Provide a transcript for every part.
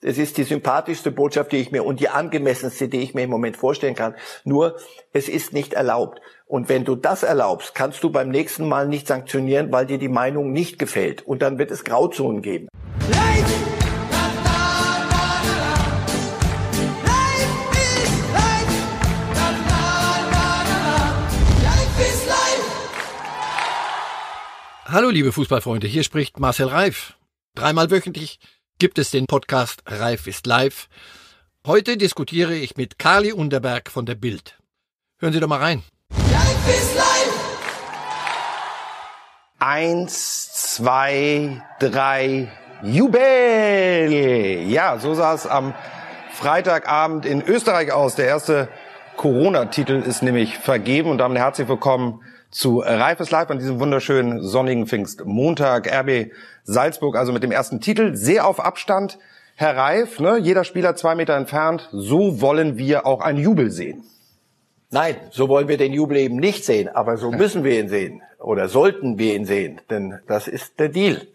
Es ist die sympathischste Botschaft, die ich mir und die angemessenste, die ich mir im Moment vorstellen kann. Nur, es ist nicht erlaubt. Und wenn du das erlaubst, kannst du beim nächsten Mal nicht sanktionieren, weil dir die Meinung nicht gefällt. Und dann wird es Grauzonen geben. Hallo liebe Fußballfreunde, hier spricht Marcel Reif. Dreimal wöchentlich gibt es den Podcast Reif ist live. Heute diskutiere ich mit Kali Unterberg von der Bild. Hören Sie doch mal rein. Reif ist live! Eins, zwei, drei, Jubel! Ja, so sah es am Freitagabend in Österreich aus. Der erste Corona-Titel ist nämlich vergeben und damit herzlich willkommen zu Reifes Live an diesem wunderschönen sonnigen Pfingstmontag. RB Salzburg also mit dem ersten Titel, sehr auf Abstand. Herr Reif, ne, jeder Spieler zwei Meter entfernt, so wollen wir auch einen Jubel sehen. Nein, so wollen wir den Jubel eben nicht sehen, aber so müssen wir ihn sehen oder sollten wir ihn sehen, denn das ist der Deal.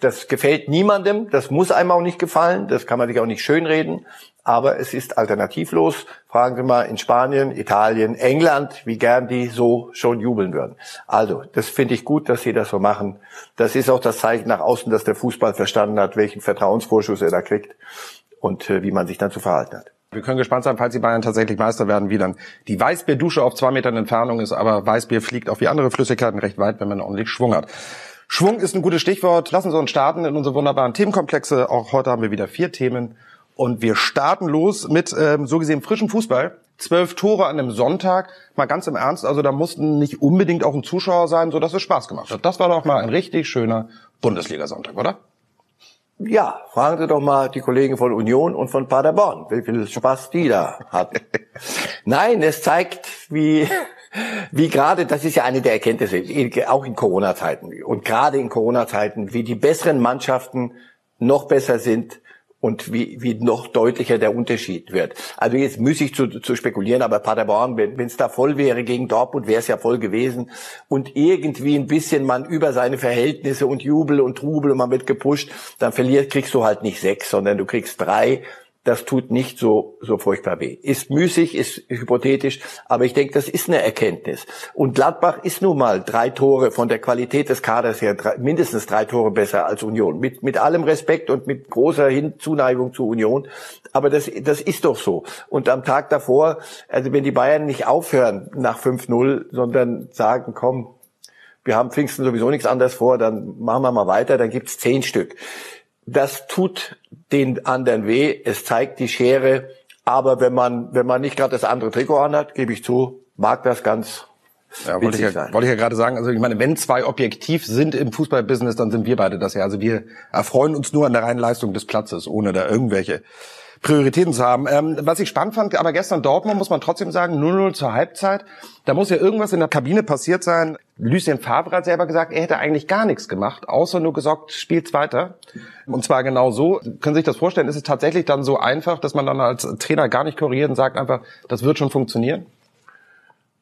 Das gefällt niemandem, das muss einem auch nicht gefallen, das kann man sich auch nicht schönreden, aber es ist alternativlos. Fragen Sie mal in Spanien, Italien, England, wie gern die so schon jubeln würden. Also, das finde ich gut, dass Sie das so machen. Das ist auch das Zeichen nach außen, dass der Fußball verstanden hat, welchen Vertrauensvorschuss er da kriegt und äh, wie man sich dann zu verhalten hat. Wir können gespannt sein, falls die Bayern tatsächlich Meister werden, wie dann die Weißbierdusche auf zwei Metern Entfernung ist. Aber Weißbier fliegt auch wie andere Flüssigkeiten recht weit, wenn man ordentlich Schwung hat. Schwung ist ein gutes Stichwort. Lassen Sie uns starten in unsere wunderbaren Themenkomplexe. Auch heute haben wir wieder vier Themen. Und wir starten los mit ähm, so gesehen frischem Fußball. Zwölf Tore an einem Sonntag. Mal ganz im Ernst, also da mussten nicht unbedingt auch ein Zuschauer sein, so dass es Spaß gemacht hat. Das war doch mal ein richtig schöner Bundesliga-Sonntag, oder? Ja, fragen Sie doch mal die Kollegen von Union und von Paderborn, wie viel Spaß die da hatten. Nein, es zeigt, wie wie gerade, das ist ja eine der Erkenntnisse, auch in Corona-Zeiten. Und gerade in Corona-Zeiten, wie die besseren Mannschaften noch besser sind und wie, wie noch deutlicher der Unterschied wird. Also jetzt muss ich zu, zu spekulieren, aber Paderborn, wenn es da voll wäre gegen Dortmund, wäre es ja voll gewesen. Und irgendwie ein bisschen man über seine Verhältnisse und Jubel und Trubel und man wird gepusht, dann verliert, kriegst du halt nicht sechs, sondern du kriegst drei das tut nicht so, so furchtbar weh. Ist müßig, ist hypothetisch, aber ich denke, das ist eine Erkenntnis. Und Gladbach ist nun mal drei Tore von der Qualität des Kaders her, drei, mindestens drei Tore besser als Union. Mit, mit allem Respekt und mit großer Hinzuneigung zu Union. Aber das, das ist doch so. Und am Tag davor, also wenn die Bayern nicht aufhören nach 5-0, sondern sagen, komm, wir haben Pfingsten sowieso nichts anderes vor, dann machen wir mal weiter, dann gibt's zehn Stück. Das tut den anderen weh. Es zeigt die Schere. Aber wenn man, wenn man nicht gerade das andere Trikot anhat, gebe ich zu, mag das ganz ja, wollte ich, ja, wollte ich ja gerade sagen, also ich meine, wenn zwei objektiv sind im Fußballbusiness, dann sind wir beide das ja. Also wir erfreuen uns nur an der reinen Leistung des Platzes, ohne da irgendwelche Prioritäten zu haben. Ähm, was ich spannend fand, aber gestern Dortmund muss man trotzdem sagen, 0-0 zur Halbzeit. Da muss ja irgendwas in der Kabine passiert sein. Lucien Favre hat selber gesagt, er hätte eigentlich gar nichts gemacht, außer nur gesagt, spielt's weiter. Und zwar genau so. Können Sie sich das vorstellen? Ist es tatsächlich dann so einfach, dass man dann als Trainer gar nicht korrigiert und sagt einfach, das wird schon funktionieren?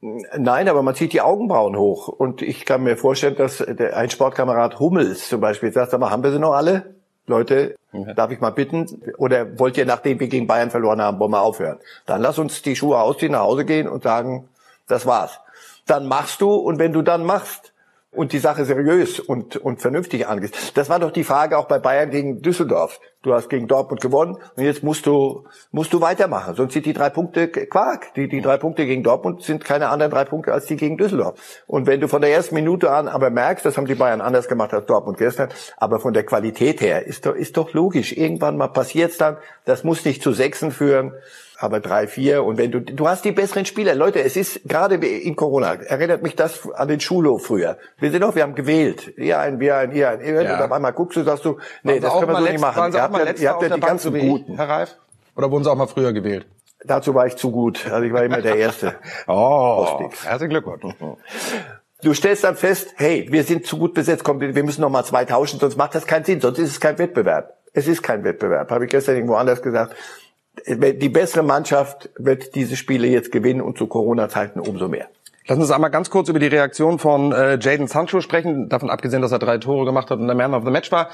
Nein, aber man zieht die Augenbrauen hoch. Und ich kann mir vorstellen, dass ein Sportkamerad Hummels zum Beispiel sagt, sag mal, haben wir sie noch alle? Leute, okay. darf ich mal bitten? Oder wollt ihr, nachdem wir gegen Bayern verloren haben, wollen wir aufhören? Dann lass uns die Schuhe ausziehen, nach Hause gehen und sagen, das war's. Dann machst du und wenn du dann machst, und die Sache seriös und, und vernünftig angehst. Das war doch die Frage auch bei Bayern gegen Düsseldorf. Du hast gegen Dortmund gewonnen und jetzt musst du, musst du weitermachen. Sonst sind die drei Punkte Quark. Die, die drei Punkte gegen Dortmund sind keine anderen drei Punkte als die gegen Düsseldorf. Und wenn du von der ersten Minute an aber merkst, das haben die Bayern anders gemacht als Dortmund gestern, aber von der Qualität her ist doch, ist doch logisch. Irgendwann mal passiert's dann. Das muss nicht zu Sechsen führen aber drei, vier. Und wenn du, du hast die besseren Spieler. Leute, es ist gerade in Corona, erinnert mich das an den Schulhof früher. Wir sind doch, wir haben gewählt. Ihr ein, wir ein, ihr ein. Ja. Und auf einmal guckst du, sagst du, nee, das können wir so nicht machen. Ihr habt, ja, ihr habt ja die ganzen Guten. Herr Reif? Oder wurden Sie auch mal früher gewählt? Dazu war ich zu gut. Also ich war immer der Erste. oh, herzlichen Glückwunsch. Du stellst dann fest, hey, wir sind zu gut besetzt, komm, wir müssen noch mal zwei tauschen, sonst macht das keinen Sinn, sonst ist es kein Wettbewerb. Es ist kein Wettbewerb, habe ich gestern irgendwo anders gesagt die bessere Mannschaft wird diese Spiele jetzt gewinnen und zu Corona-Zeiten umso mehr. Lass uns einmal ganz kurz über die Reaktion von äh, Jaden Sancho sprechen, davon abgesehen, dass er drei Tore gemacht hat und der Man of the Match war.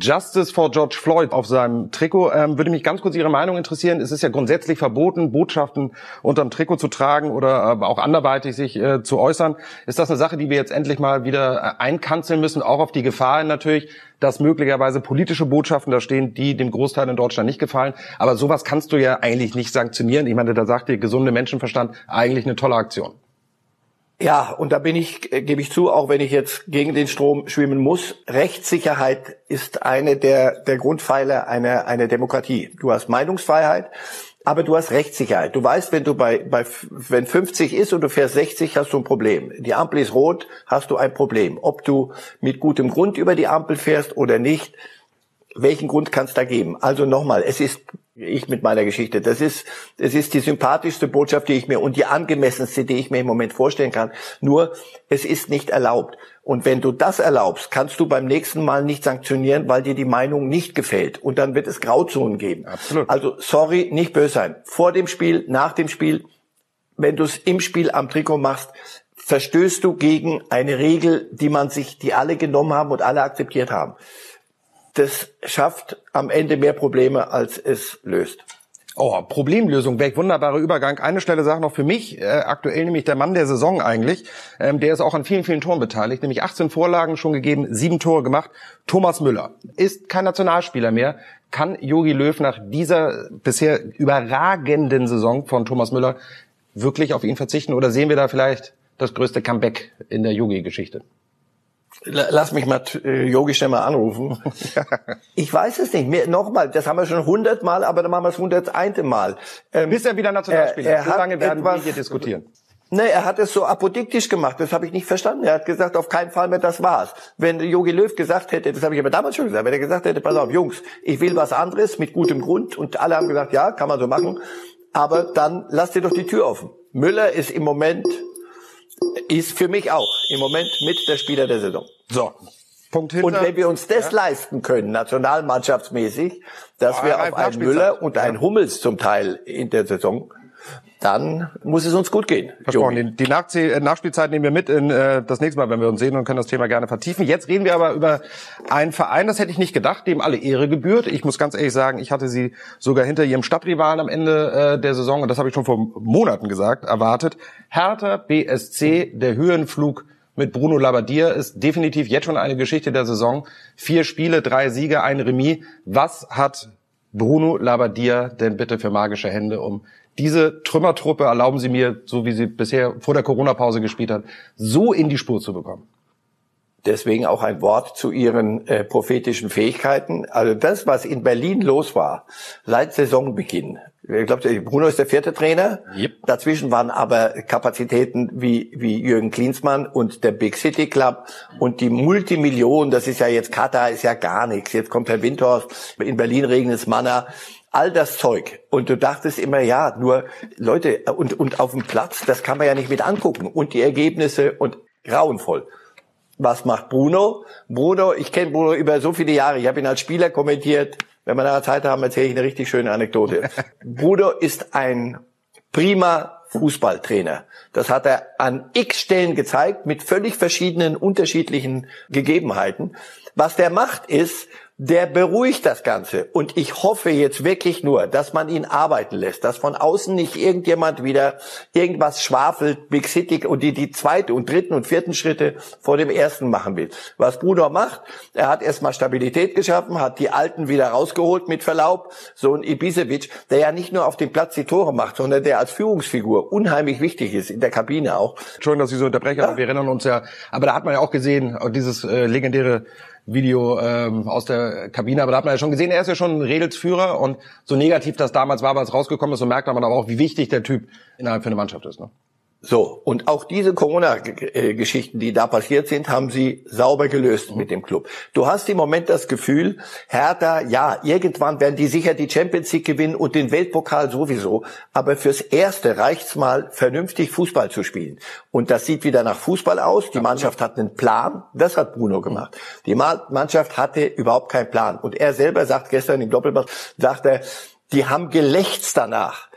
Justice for George Floyd auf seinem Trikot. Ähm, würde mich ganz kurz Ihre Meinung interessieren. Es ist ja grundsätzlich verboten, Botschaften unterm Trikot zu tragen oder äh, auch anderweitig sich äh, zu äußern. Ist das eine Sache, die wir jetzt endlich mal wieder äh, einkanzeln müssen, auch auf die Gefahr natürlich, dass möglicherweise politische Botschaften da stehen, die dem Großteil in Deutschland nicht gefallen. Aber sowas kannst du ja eigentlich nicht sanktionieren. Ich meine, da sagt dir gesunde Menschenverstand eigentlich eine tolle Aktion. Ja, und da bin ich, äh, gebe ich zu, auch wenn ich jetzt gegen den Strom schwimmen muss, Rechtssicherheit ist eine der, der Grundpfeiler einer, einer Demokratie. Du hast Meinungsfreiheit, aber du hast Rechtssicherheit. Du weißt, wenn du bei, bei, wenn 50 ist und du fährst 60, hast du ein Problem. Die Ampel ist rot, hast du ein Problem. Ob du mit gutem Grund über die Ampel fährst oder nicht, welchen Grund kann es da geben? Also nochmal, es ist ich mit meiner Geschichte. Das ist, es ist die sympathischste Botschaft, die ich mir und die angemessenste, die ich mir im Moment vorstellen kann. Nur, es ist nicht erlaubt. Und wenn du das erlaubst, kannst du beim nächsten Mal nicht sanktionieren, weil dir die Meinung nicht gefällt. Und dann wird es Grauzonen geben. Absolut. Also, sorry, nicht böse sein. Vor dem Spiel, nach dem Spiel, wenn du es im Spiel am Trikot machst, verstößt du gegen eine Regel, die man sich, die alle genommen haben und alle akzeptiert haben das schafft am Ende mehr Probleme, als es löst. Oh, Problemlösung weg, wunderbarer Übergang. Eine Stelle sagt noch für mich, äh, aktuell nämlich der Mann der Saison eigentlich, ähm, der ist auch an vielen, vielen Toren beteiligt, nämlich 18 Vorlagen schon gegeben, sieben Tore gemacht. Thomas Müller ist kein Nationalspieler mehr. Kann Jogi Löw nach dieser bisher überragenden Saison von Thomas Müller wirklich auf ihn verzichten oder sehen wir da vielleicht das größte Comeback in der Yogi-Geschichte? Lass mich mal äh, Yogi schnell mal anrufen. ich weiß es nicht. Mehr, Nochmal, das haben wir schon hundertmal, aber dann machen wir es hundertste Mal. Ähm, Bis er wieder Nationalspieler. Er, er so lange werden etwas, wir hier diskutieren. Nee, er hat es so apodiktisch gemacht, das habe ich nicht verstanden. Er hat gesagt, auf keinen Fall mehr, das war's. Wenn Yogi Löw gesagt hätte, das habe ich aber damals schon gesagt, wenn er gesagt hätte, pass auf, Jungs, ich will was anderes mit gutem Grund und alle haben gesagt, ja, kann man so machen, aber dann lasst ihr doch die Tür offen. Müller ist im Moment ist für mich auch im Moment mit der Spieler der Saison. So. Punkt hinter. Und wenn wir uns das ja. leisten können, nationalmannschaftsmäßig, dass Boah, wir auf einen Müller und einen Hummels zum Teil in der Saison dann muss es uns gut gehen. Versprochen. Die, die Nachzie äh, Nachspielzeit nehmen wir mit in äh, das nächste Mal, wenn wir uns sehen und können das Thema gerne vertiefen. Jetzt reden wir aber über einen Verein, das hätte ich nicht gedacht, dem alle Ehre gebührt. Ich muss ganz ehrlich sagen, ich hatte sie sogar hinter ihrem Stadtrivalen am Ende äh, der Saison, und das habe ich schon vor Monaten gesagt, erwartet. Hertha BSC, der Höhenflug mit Bruno Labbadia ist definitiv jetzt schon eine Geschichte der Saison. Vier Spiele, drei Siege, ein Remis. Was hat Bruno Labbadia denn bitte für magische Hände, um diese Trümmertruppe, erlauben Sie mir, so wie sie bisher vor der Corona-Pause gespielt hat, so in die Spur zu bekommen? Deswegen auch ein Wort zu Ihren äh, prophetischen Fähigkeiten. Also das, was in Berlin los war, seit Saisonbeginn. Ich glaube, Bruno ist der vierte Trainer. Yep. Dazwischen waren aber Kapazitäten wie, wie Jürgen Klinsmann und der Big City Club und die Multimillionen. Das ist ja jetzt Katar, ist ja gar nichts. Jetzt kommt Herr Windhorst. In Berlin regnet es Manna all das Zeug. Und du dachtest immer, ja, nur Leute, und, und auf dem Platz, das kann man ja nicht mit angucken. Und die Ergebnisse und grauenvoll. Was macht Bruno? Bruno, ich kenne Bruno über so viele Jahre. Ich habe ihn als Spieler kommentiert. Wenn wir nachher Zeit haben, erzähle ich eine richtig schöne Anekdote. Bruno ist ein prima Fußballtrainer. Das hat er an x Stellen gezeigt mit völlig verschiedenen, unterschiedlichen Gegebenheiten. Was der macht ist, der beruhigt das Ganze. Und ich hoffe jetzt wirklich nur, dass man ihn arbeiten lässt, dass von außen nicht irgendjemand wieder irgendwas schwafelt, Big City und die, die zweite und dritten und vierten Schritte vor dem ersten machen will. Was Bruno macht, er hat erstmal Stabilität geschaffen, hat die Alten wieder rausgeholt mit Verlaub. So ein Ibisevic, der ja nicht nur auf dem Platz die Tore macht, sondern der als Führungsfigur unheimlich wichtig ist, in der Kabine auch. Entschuldigung, dass ich so unterbreche, ja. aber wir erinnern uns ja, aber da hat man ja auch gesehen, dieses äh, legendäre Video ähm, aus der Kabine, aber da hat man ja schon gesehen, er ist ja schon ein Redelsführer und so negativ das damals war, als rausgekommen ist, so merkt man aber auch, wie wichtig der Typ innerhalb für eine Mannschaft ist. Ne? So, und auch diese Corona-Geschichten, die da passiert sind, haben sie sauber gelöst mhm. mit dem Club. Du hast im Moment das Gefühl, Hertha, ja, irgendwann werden die sicher die Champions League gewinnen und den Weltpokal sowieso, aber fürs Erste reicht's mal, vernünftig Fußball zu spielen. Und das sieht wieder nach Fußball aus. Die Mannschaft hat einen Plan, das hat Bruno gemacht. Die Mannschaft hatte überhaupt keinen Plan. Und er selber sagt gestern im Doppelpass, sagt er, die haben gelächzt danach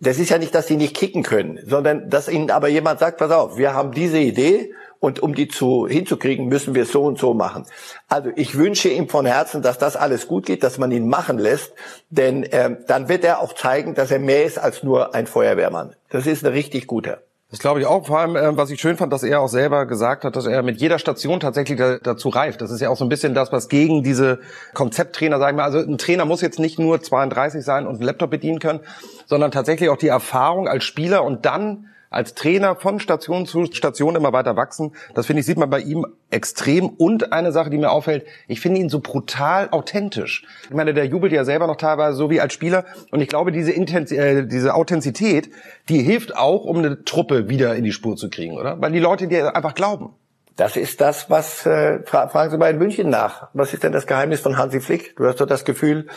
Das ist ja nicht, dass sie nicht kicken können, sondern dass ihnen aber jemand sagt, pass auf, wir haben diese Idee und um die zu, hinzukriegen, müssen wir es so und so machen. Also ich wünsche ihm von Herzen, dass das alles gut geht, dass man ihn machen lässt, denn äh, dann wird er auch zeigen, dass er mehr ist als nur ein Feuerwehrmann. Das ist ein richtig guter. Das glaube ich auch. Vor allem, äh, was ich schön fand, dass er auch selber gesagt hat, dass er mit jeder Station tatsächlich da, dazu reift. Das ist ja auch so ein bisschen das, was gegen diese Konzepttrainer, sagen wir, also ein Trainer muss jetzt nicht nur 32 sein und einen Laptop bedienen können, sondern tatsächlich auch die Erfahrung als Spieler und dann als Trainer von Station zu Station immer weiter wachsen. Das finde ich, sieht man bei ihm extrem. Und eine Sache, die mir auffällt, ich finde ihn so brutal authentisch. Ich meine, der jubelt ja selber noch teilweise so wie als Spieler. Und ich glaube, diese, Intensi äh, diese Authentizität, die hilft auch, um eine Truppe wieder in die Spur zu kriegen, oder? Weil die Leute dir einfach glauben. Das ist das, was, äh, fragen Sie mal in München nach. Was ist denn das Geheimnis von Hansi Flick? Du hast doch das Gefühl,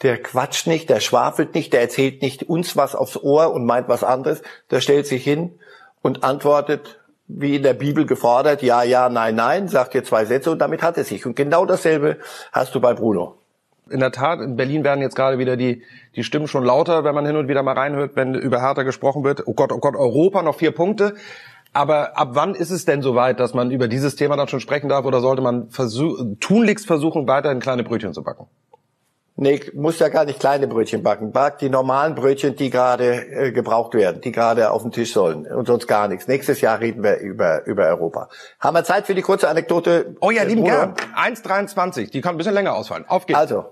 der quatscht nicht, der schwafelt nicht, der erzählt nicht uns was aufs Ohr und meint was anderes. Der stellt sich hin und antwortet, wie in der Bibel gefordert, ja, ja, nein, nein, sagt dir zwei Sätze und damit hat es sich. Und genau dasselbe hast du bei Bruno. In der Tat, in Berlin werden jetzt gerade wieder die, die Stimmen schon lauter, wenn man hin und wieder mal reinhört, wenn über Hertha gesprochen wird. Oh Gott, oh Gott, Europa, noch vier Punkte. Aber ab wann ist es denn soweit, dass man über dieses Thema dann schon sprechen darf oder sollte man versuch, tunlichst versuchen, weiterhin kleine Brötchen zu backen? Nee, muss ja gar nicht kleine Brötchen backen. Back die normalen Brötchen, die gerade äh, gebraucht werden, die gerade auf dem Tisch sollen und sonst gar nichts. Nächstes Jahr reden wir über, über Europa. Haben wir Zeit für die kurze Anekdote? Oh ja, lieben gern. 1,23. Die kann ein bisschen länger ausfallen. Auf geht's. Also,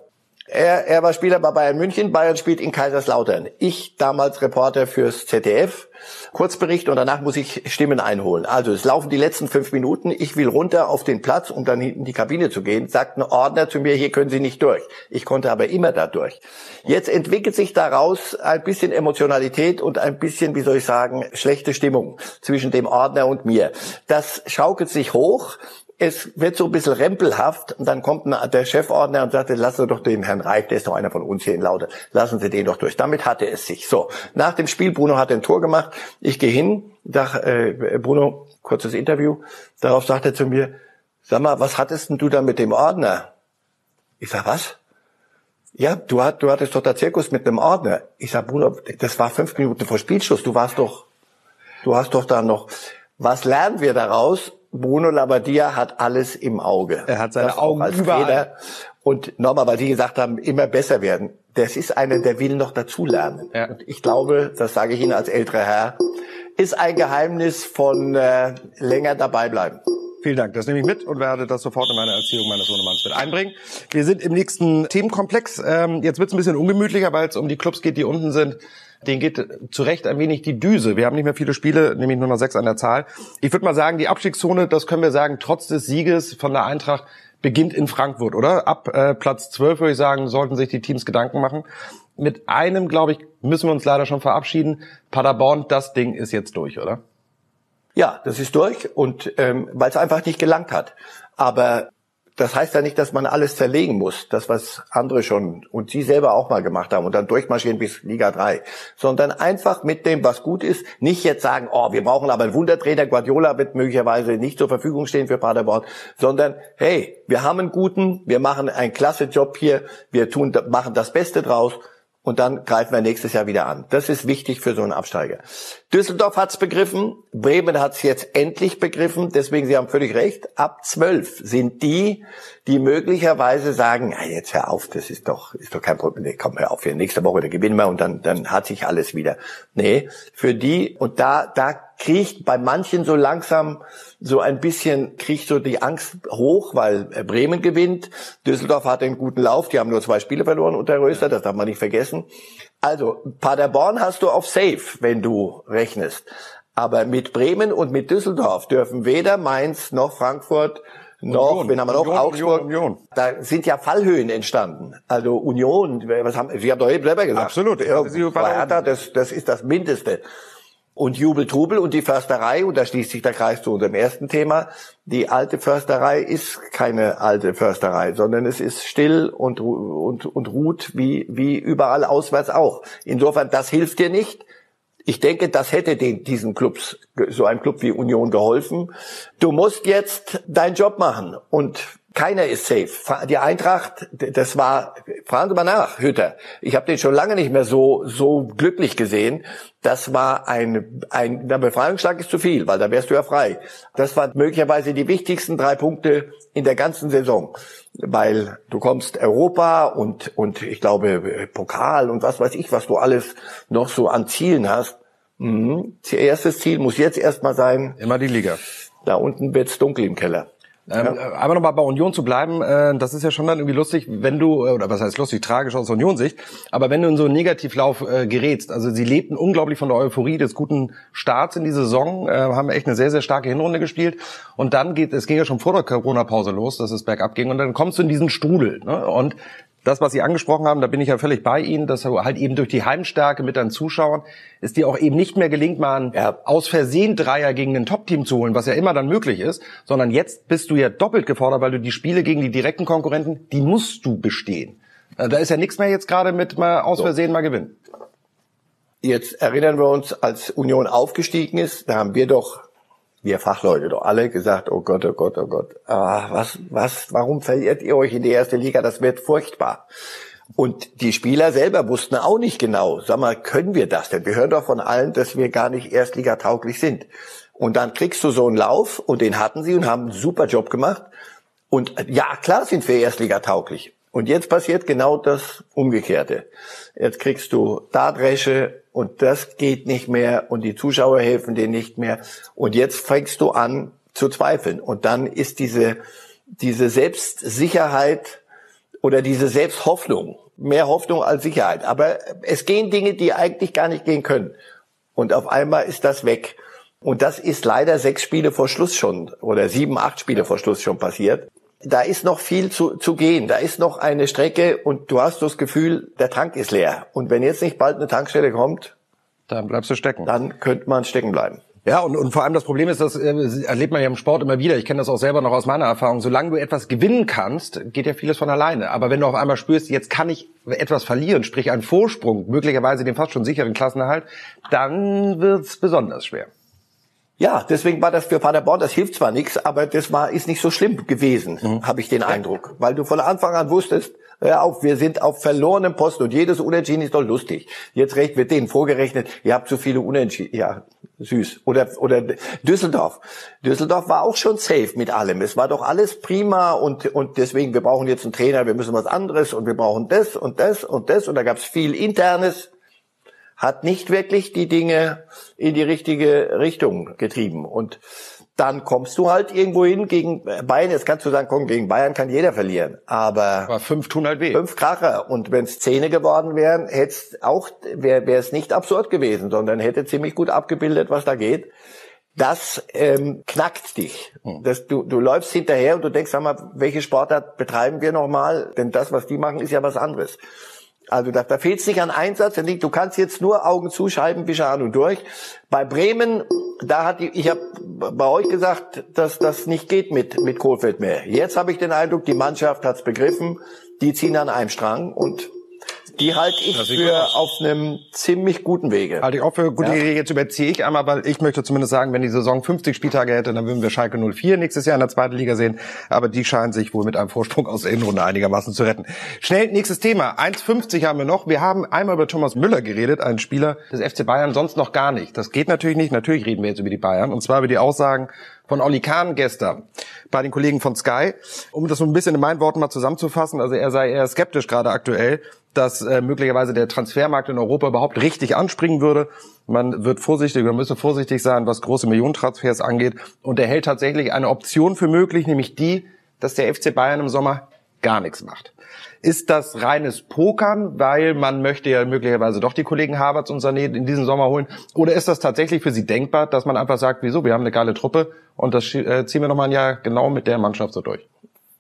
er, er war Spieler bei Bayern München. Bayern spielt in Kaiserslautern. Ich damals Reporter fürs ZDF. Kurzbericht und danach muss ich Stimmen einholen. Also es laufen die letzten fünf Minuten. Ich will runter auf den Platz, um dann hinten die Kabine zu gehen. Sagt ein Ordner zu mir, hier können Sie nicht durch. Ich konnte aber immer da durch. Jetzt entwickelt sich daraus ein bisschen Emotionalität und ein bisschen, wie soll ich sagen, schlechte Stimmung zwischen dem Ordner und mir. Das schaukelt sich hoch es wird so ein bisschen rempelhaft und dann kommt der Chefordner und sagt, lassen Sie doch den Herrn Reif, der ist doch einer von uns hier in Laude, lassen Sie den doch durch. Damit hatte es sich. So, nach dem Spiel, Bruno hat ein Tor gemacht, ich gehe hin, sag, äh, Bruno, kurzes Interview, darauf sagt er zu mir, sag mal, was hattest denn du da mit dem Ordner? Ich sag, was? Ja, du, hat, du hattest doch da Zirkus mit einem Ordner. Ich sag, Bruno, das war fünf Minuten vor Spielschluss, du warst doch, du hast doch da noch, was lernen wir daraus? Bruno Labbadia hat alles im Auge. Er hat seine das Augen als überall. Trainer. Und nochmal, weil Sie gesagt haben, immer besser werden. Das ist einer, der will noch dazulernen. Ja. Und ich glaube, das sage ich Ihnen als älterer Herr, ist ein Geheimnis von äh, länger dabei bleiben. Vielen Dank. Das nehme ich mit und werde das sofort in meine Erziehung meines Sohnemanns mit einbringen. Wir sind im nächsten Themenkomplex. Ähm, jetzt wird es ein bisschen ungemütlicher, weil es um die Clubs geht, die unten sind. Den geht zu Recht ein wenig die Düse. Wir haben nicht mehr viele Spiele, nämlich nur noch sechs an der Zahl. Ich würde mal sagen, die Abstiegszone, das können wir sagen, trotz des Sieges von der Eintracht beginnt in Frankfurt, oder? Ab äh, Platz 12 würde ich sagen, sollten sich die Teams Gedanken machen. Mit einem, glaube ich, müssen wir uns leider schon verabschieden. Paderborn, das Ding ist jetzt durch, oder? Ja, das ist durch und ähm, weil es einfach nicht gelangt hat. Aber das heißt ja nicht, dass man alles zerlegen muss, das was andere schon und Sie selber auch mal gemacht haben und dann durchmarschieren bis Liga 3, sondern einfach mit dem, was gut ist, nicht jetzt sagen, oh, wir brauchen aber einen Wundertrainer, Guardiola wird möglicherweise nicht zur Verfügung stehen für Paderborn, sondern hey, wir haben einen guten, wir machen einen klasse Job hier, wir tun, machen das Beste draus und dann greifen wir nächstes Jahr wieder an. Das ist wichtig für so einen Absteiger. Düsseldorf hat's begriffen, Bremen hat's jetzt endlich begriffen, deswegen Sie haben völlig recht, ab zwölf sind die, die möglicherweise sagen, ja, jetzt hör auf, das ist doch, ist doch kein Problem, nee, komm, hör auf, für nächste Woche, da gewinnen wir und dann, dann hat sich alles wieder. Nee, für die, und da, da kriegt bei manchen so langsam so ein bisschen, kriegt so die Angst hoch, weil Bremen gewinnt. Düsseldorf hat einen guten Lauf, die haben nur zwei Spiele verloren unter Röster, das darf man nicht vergessen. Also, Paderborn hast du auf Safe, wenn du rechnest. Aber mit Bremen und mit Düsseldorf dürfen weder Mainz noch Frankfurt noch, Union, wen haben wir noch? Union, Augsburg. Union, Union. Da sind ja Fallhöhen entstanden. Also Union, was haben, Sie haben doch eben selber gesagt. Absolut. Ja, das, das ist das Mindeste. Und Jubel, Trubel und die Försterei, und da schließt sich der Kreis zu unserem ersten Thema, die alte Försterei ist keine alte Försterei, sondern es ist still und, und, und ruht wie, wie überall auswärts auch. Insofern, das hilft dir nicht. Ich denke, das hätte den, diesen Clubs, so einem Club wie Union geholfen. Du musst jetzt deinen Job machen. Und Keiner ist safe. Die Eintracht, das war, fragen Sie mal nach, Hütter. Ich habe den schon lange nicht mehr so so glücklich gesehen. Das war ein, ein der Befreiungsschlag ist zu viel, weil da wärst du ja frei. Das waren möglicherweise die wichtigsten drei Punkte in der ganzen Saison, weil du kommst Europa und und ich glaube Pokal und was weiß ich, was du alles noch so an Zielen hast. Mhm. Erstes Ziel muss jetzt erstmal sein. Immer die Liga. Da unten wird's dunkel im Keller. Ähm, ja. Aber nochmal bei Union zu bleiben, äh, das ist ja schon dann irgendwie lustig, wenn du, äh, oder was heißt lustig, tragisch aus Union-Sicht, aber wenn du in so einen Negativlauf äh, gerätst, also sie lebten unglaublich von der Euphorie des guten Starts in die Saison, äh, haben echt eine sehr, sehr starke Hinrunde gespielt und dann geht, es ging ja schon vor der Corona-Pause los, dass es bergab ging und dann kommst du in diesen Strudel ne? und das, was Sie angesprochen haben, da bin ich ja völlig bei Ihnen, dass halt eben durch die Heimstärke mit deinen Zuschauern es dir auch eben nicht mehr gelingt, mal einen ja. aus Versehen Dreier gegen ein Top-Team zu holen, was ja immer dann möglich ist, sondern jetzt bist du ja doppelt gefordert, weil du die Spiele gegen die direkten Konkurrenten, die musst du bestehen. Äh, da ist ja nichts mehr jetzt gerade mit mal aus Versehen mal gewinnen. Jetzt erinnern wir uns, als Union aufgestiegen ist, da haben wir doch wir Fachleute doch alle gesagt, oh Gott, oh Gott, oh Gott, ah, was, was, warum verliert ihr euch in die erste Liga? Das wird furchtbar. Und die Spieler selber wussten auch nicht genau, sag mal, können wir das denn? Wir hören doch von allen, dass wir gar nicht erstligatauglich sind. Und dann kriegst du so einen Lauf und den hatten sie und haben einen super Job gemacht. Und ja, klar sind wir erstligatauglich. Und jetzt passiert genau das Umgekehrte. Jetzt kriegst du da Dresche und das geht nicht mehr und die Zuschauer helfen dir nicht mehr. Und jetzt fängst du an zu zweifeln. Und dann ist diese, diese Selbstsicherheit oder diese Selbsthoffnung, mehr Hoffnung als Sicherheit. Aber es gehen Dinge, die eigentlich gar nicht gehen können. Und auf einmal ist das weg. Und das ist leider sechs Spiele vor Schluss schon oder sieben, acht Spiele vor Schluss schon passiert da ist noch viel zu, zu gehen. Da ist noch eine Strecke und du hast das Gefühl, der Tank ist leer. Und wenn jetzt nicht bald eine Tankstelle kommt, dann bleibst du stecken. Dann könnte man stecken bleiben. Ja, und, und vor allem das Problem ist, das äh, erlebt man ja im Sport immer wieder. Ich kenne das auch selber noch aus meiner Erfahrung. Solange du etwas gewinnen kannst, geht ja vieles von alleine. Aber wenn du auf einmal spürst, jetzt kann ich etwas verlieren, sprich einen Vorsprung, möglicherweise den fast schon sicheren Klassenerhalt, dann wird's besonders schwer. Ja, deswegen war das für Paderborn, das hilft zwar nichts, aber das war ist nicht so schlimm gewesen, mhm. habe ich den Eindruck, weil du von Anfang an wusstest, hör auf, wir sind auf verlorenem Posten und jedes Unentschieden ist doch lustig. Jetzt recht wird denen vorgerechnet, ihr habt zu viele Unentschieden. Ja, süß. Oder oder Düsseldorf. Düsseldorf war auch schon safe mit allem. Es war doch alles prima und und deswegen wir brauchen jetzt einen Trainer, wir müssen was anderes und wir brauchen das und das und das und da gab's viel internes hat nicht wirklich die Dinge in die richtige Richtung getrieben. Und dann kommst du halt irgendwo hin gegen Bayern. Jetzt kannst du sagen, komm, gegen Bayern kann jeder verlieren. Aber, Aber fünf tun halt weh. Fünf Kracher. Und wenn es Zähne geworden wären, hätte auch, wäre wär es nicht absurd gewesen, sondern hätte ziemlich gut abgebildet, was da geht. Das ähm, knackt dich. Hm. Das, du, du läufst hinterher und du denkst, sag mal, welche Sportart betreiben wir nochmal? Denn das, was die machen, ist ja was anderes. Also da, da fehlt es nicht an Einsatz. Du kannst jetzt nur Augen zuschreiben, Fischer an und durch. Bei Bremen, da hat die, ich habe bei euch gesagt, dass das nicht geht mit mit Kohlfeld mehr. Jetzt habe ich den Eindruck, die Mannschaft hat's begriffen. Die ziehen an einem Strang und die halte ich für auf einem ziemlich guten Wege. Halte ich auch für gute ja. Wege. Jetzt überziehe ich einmal, weil ich möchte zumindest sagen, wenn die Saison 50 Spieltage hätte, dann würden wir Schalke 04 nächstes Jahr in der zweiten Liga sehen. Aber die scheinen sich wohl mit einem Vorsprung aus der Innenrunde einigermaßen zu retten. Schnell, nächstes Thema. 1,50 haben wir noch. Wir haben einmal über Thomas Müller geredet, einen Spieler des FC Bayern, sonst noch gar nicht. Das geht natürlich nicht. Natürlich reden wir jetzt über die Bayern. Und zwar über die Aussagen von Olli Kahn gestern bei den Kollegen von Sky. Um das so ein bisschen in meinen Worten mal zusammenzufassen, also er sei eher skeptisch gerade aktuell, dass äh, möglicherweise der Transfermarkt in Europa überhaupt richtig anspringen würde. Man wird vorsichtig oder müsse vorsichtig sein, was große Millionentransfers angeht. Und er hält tatsächlich eine Option für möglich, nämlich die, dass der FC Bayern im Sommer gar nichts macht. Ist das reines Pokern, weil man möchte ja möglicherweise doch die Kollegen Havertz und Sané in diesem Sommer holen? Oder ist das tatsächlich für Sie denkbar, dass man einfach sagt, wieso, wir haben eine geile Truppe und das äh, ziehen wir nochmal ein Jahr genau mit der Mannschaft so durch?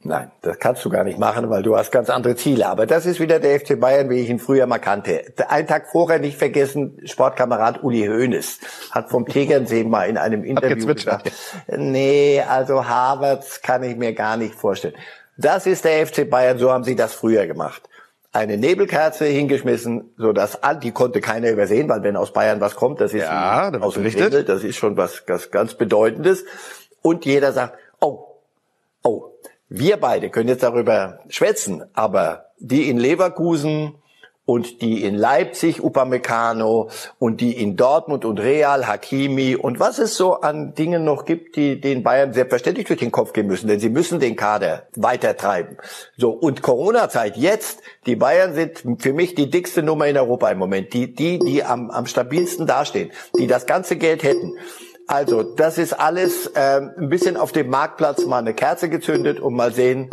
Nein, das kannst du gar nicht machen, weil du hast ganz andere Ziele. Aber das ist wieder der FC Bayern, wie ich ihn früher mal kannte. Einen Tag vorher nicht vergessen, Sportkamerad Uli Hoeneß hat vom Tegernsee mal in einem Interview gesagt, nee, also Havertz kann ich mir gar nicht vorstellen. Das ist der FC Bayern, so haben sie das früher gemacht. Eine Nebelkerze hingeschmissen, so dass die konnte keiner übersehen, weil wenn aus Bayern was kommt, das ist ja, aus dem Himmel, das ist schon was, was ganz Bedeutendes. Und jeder sagt, wir beide können jetzt darüber schwätzen, aber die in Leverkusen und die in Leipzig Upamecano und die in Dortmund und Real Hakimi und was es so an Dingen noch gibt, die den Bayern selbstverständlich durch den Kopf gehen müssen, denn sie müssen den Kader weiter treiben. So und Corona-Zeit jetzt, die Bayern sind für mich die dickste Nummer in Europa im Moment, die die die am, am stabilsten dastehen, die das ganze Geld hätten. Also, das ist alles äh, ein bisschen auf dem Marktplatz mal eine Kerze gezündet und mal sehen,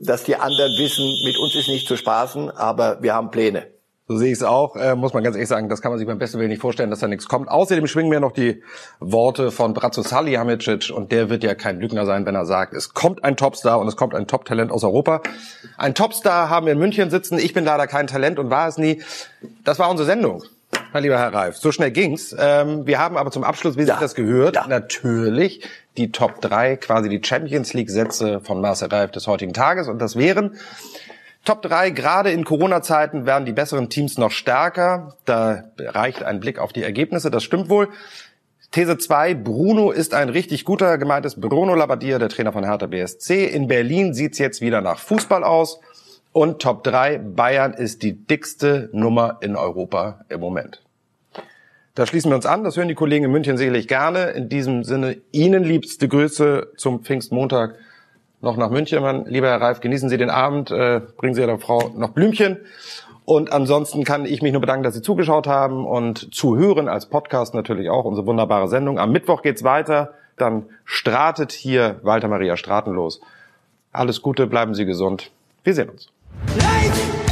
dass die anderen wissen, mit uns ist nicht zu spaßen, aber wir haben Pläne. So sehe ich es auch, äh, muss man ganz ehrlich sagen, das kann man sich beim besten Willen nicht vorstellen, dass da nichts kommt. Außerdem schwingen mir noch die Worte von Bratzo Salihamidzic und der wird ja kein Lügner sein, wenn er sagt, es kommt ein Topstar und es kommt ein Top-Talent aus Europa. Ein Topstar haben wir in München sitzen, ich bin leider kein Talent und war es nie. Das war unsere Sendung. Mein lieber Herr Reif, so schnell ging's. Ähm, wir haben aber zum Abschluss, wie ja. sich das gehört, ja. natürlich die Top 3, quasi die Champions League Sätze von Marcel Reif des heutigen Tages. Und das wären Top 3, gerade in Corona-Zeiten werden die besseren Teams noch stärker. Da reicht ein Blick auf die Ergebnisse, das stimmt wohl. These 2, Bruno ist ein richtig guter, gemeint ist Bruno Labbadia, der Trainer von Hertha BSC. In Berlin sieht's jetzt wieder nach Fußball aus. Und Top 3, Bayern ist die dickste Nummer in Europa im Moment. Da schließen wir uns an, das hören die Kollegen in München sicherlich gerne. In diesem Sinne, Ihnen liebste Grüße zum Pfingstmontag noch nach München. Mein lieber Herr Reif, genießen Sie den Abend, äh, bringen Sie Ihrer Frau noch Blümchen. Und ansonsten kann ich mich nur bedanken, dass Sie zugeschaut haben und zuhören als Podcast natürlich auch unsere wunderbare Sendung. Am Mittwoch geht's weiter. Dann stratet hier Walter Maria Straten los. Alles Gute, bleiben Sie gesund. Wir sehen uns. Life!